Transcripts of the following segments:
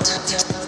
Chao.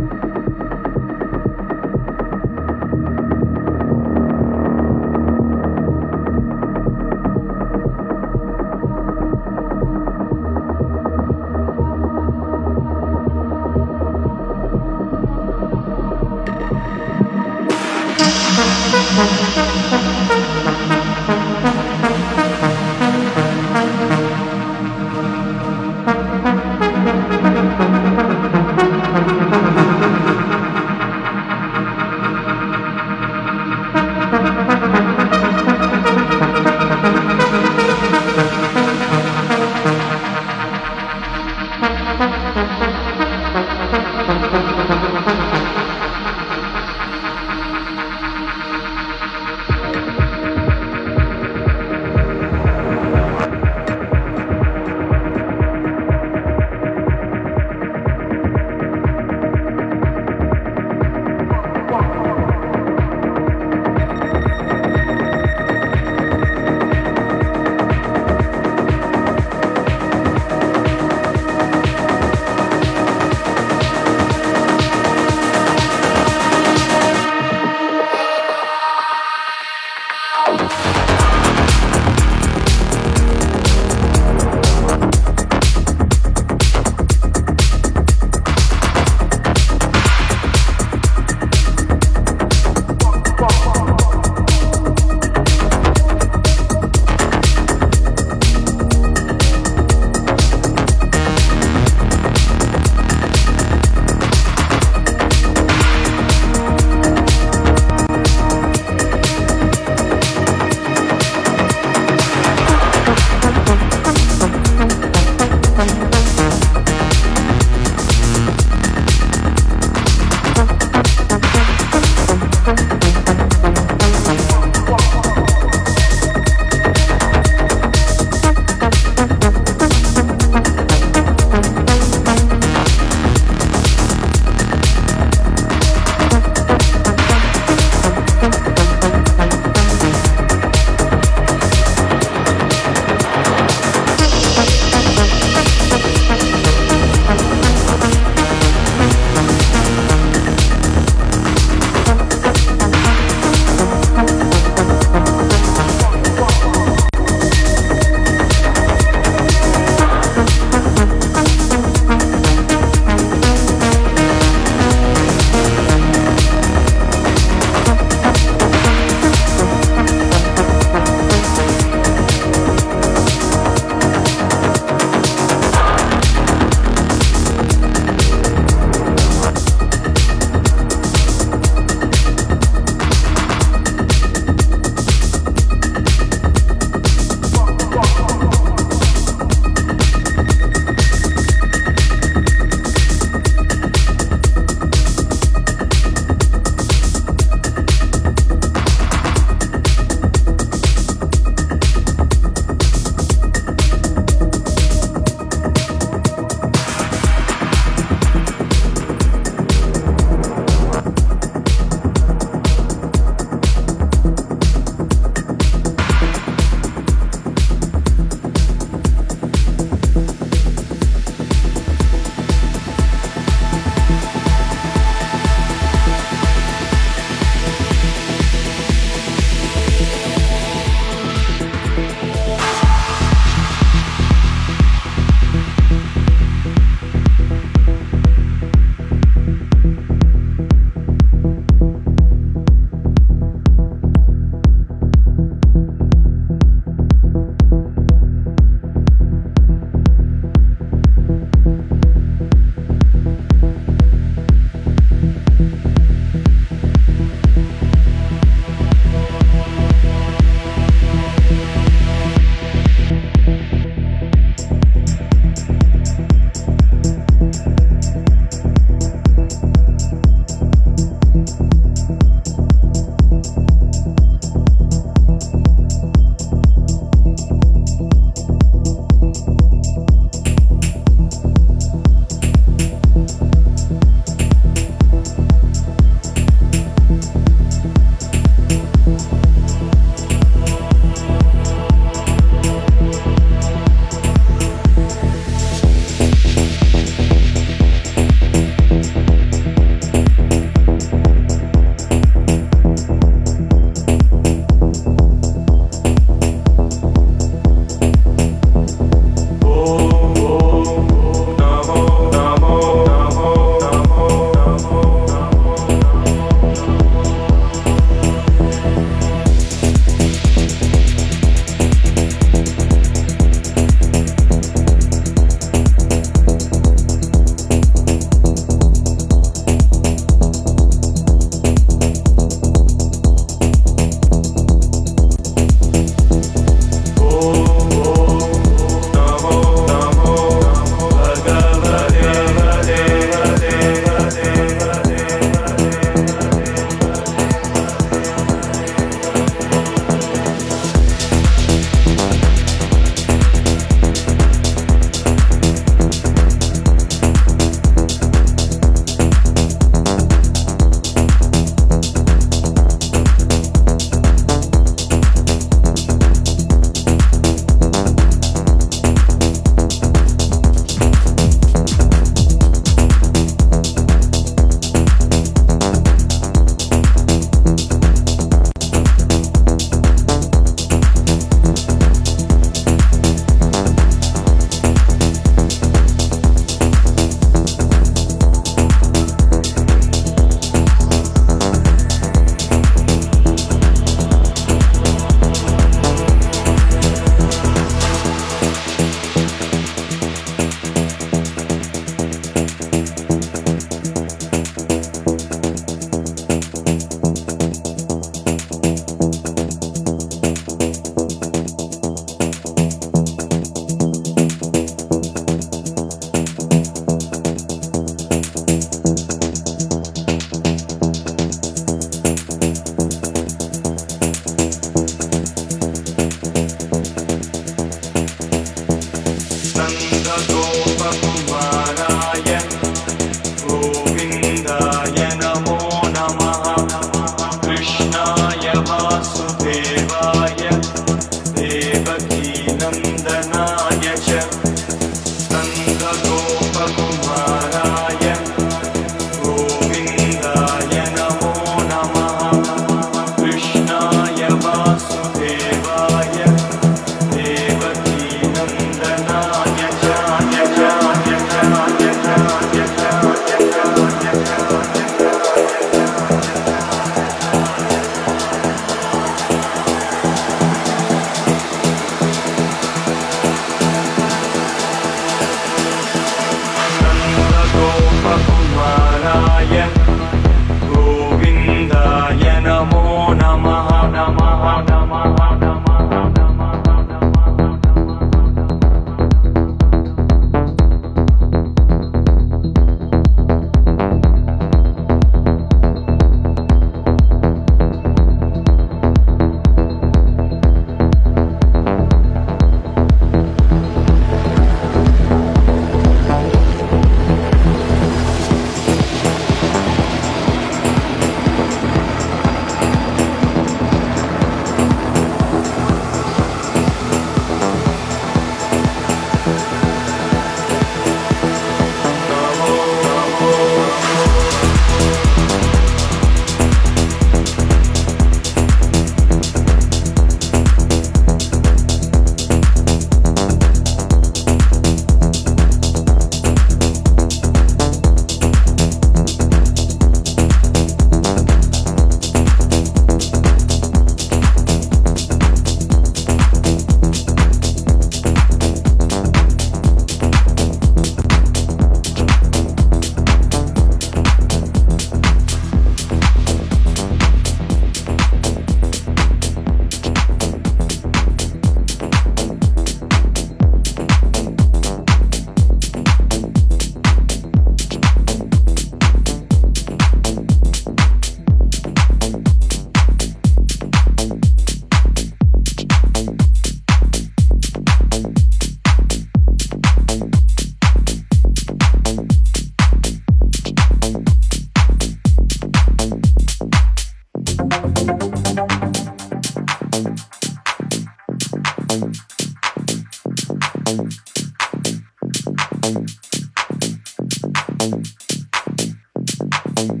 On?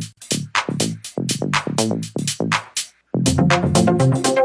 Uh-huh.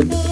thank you.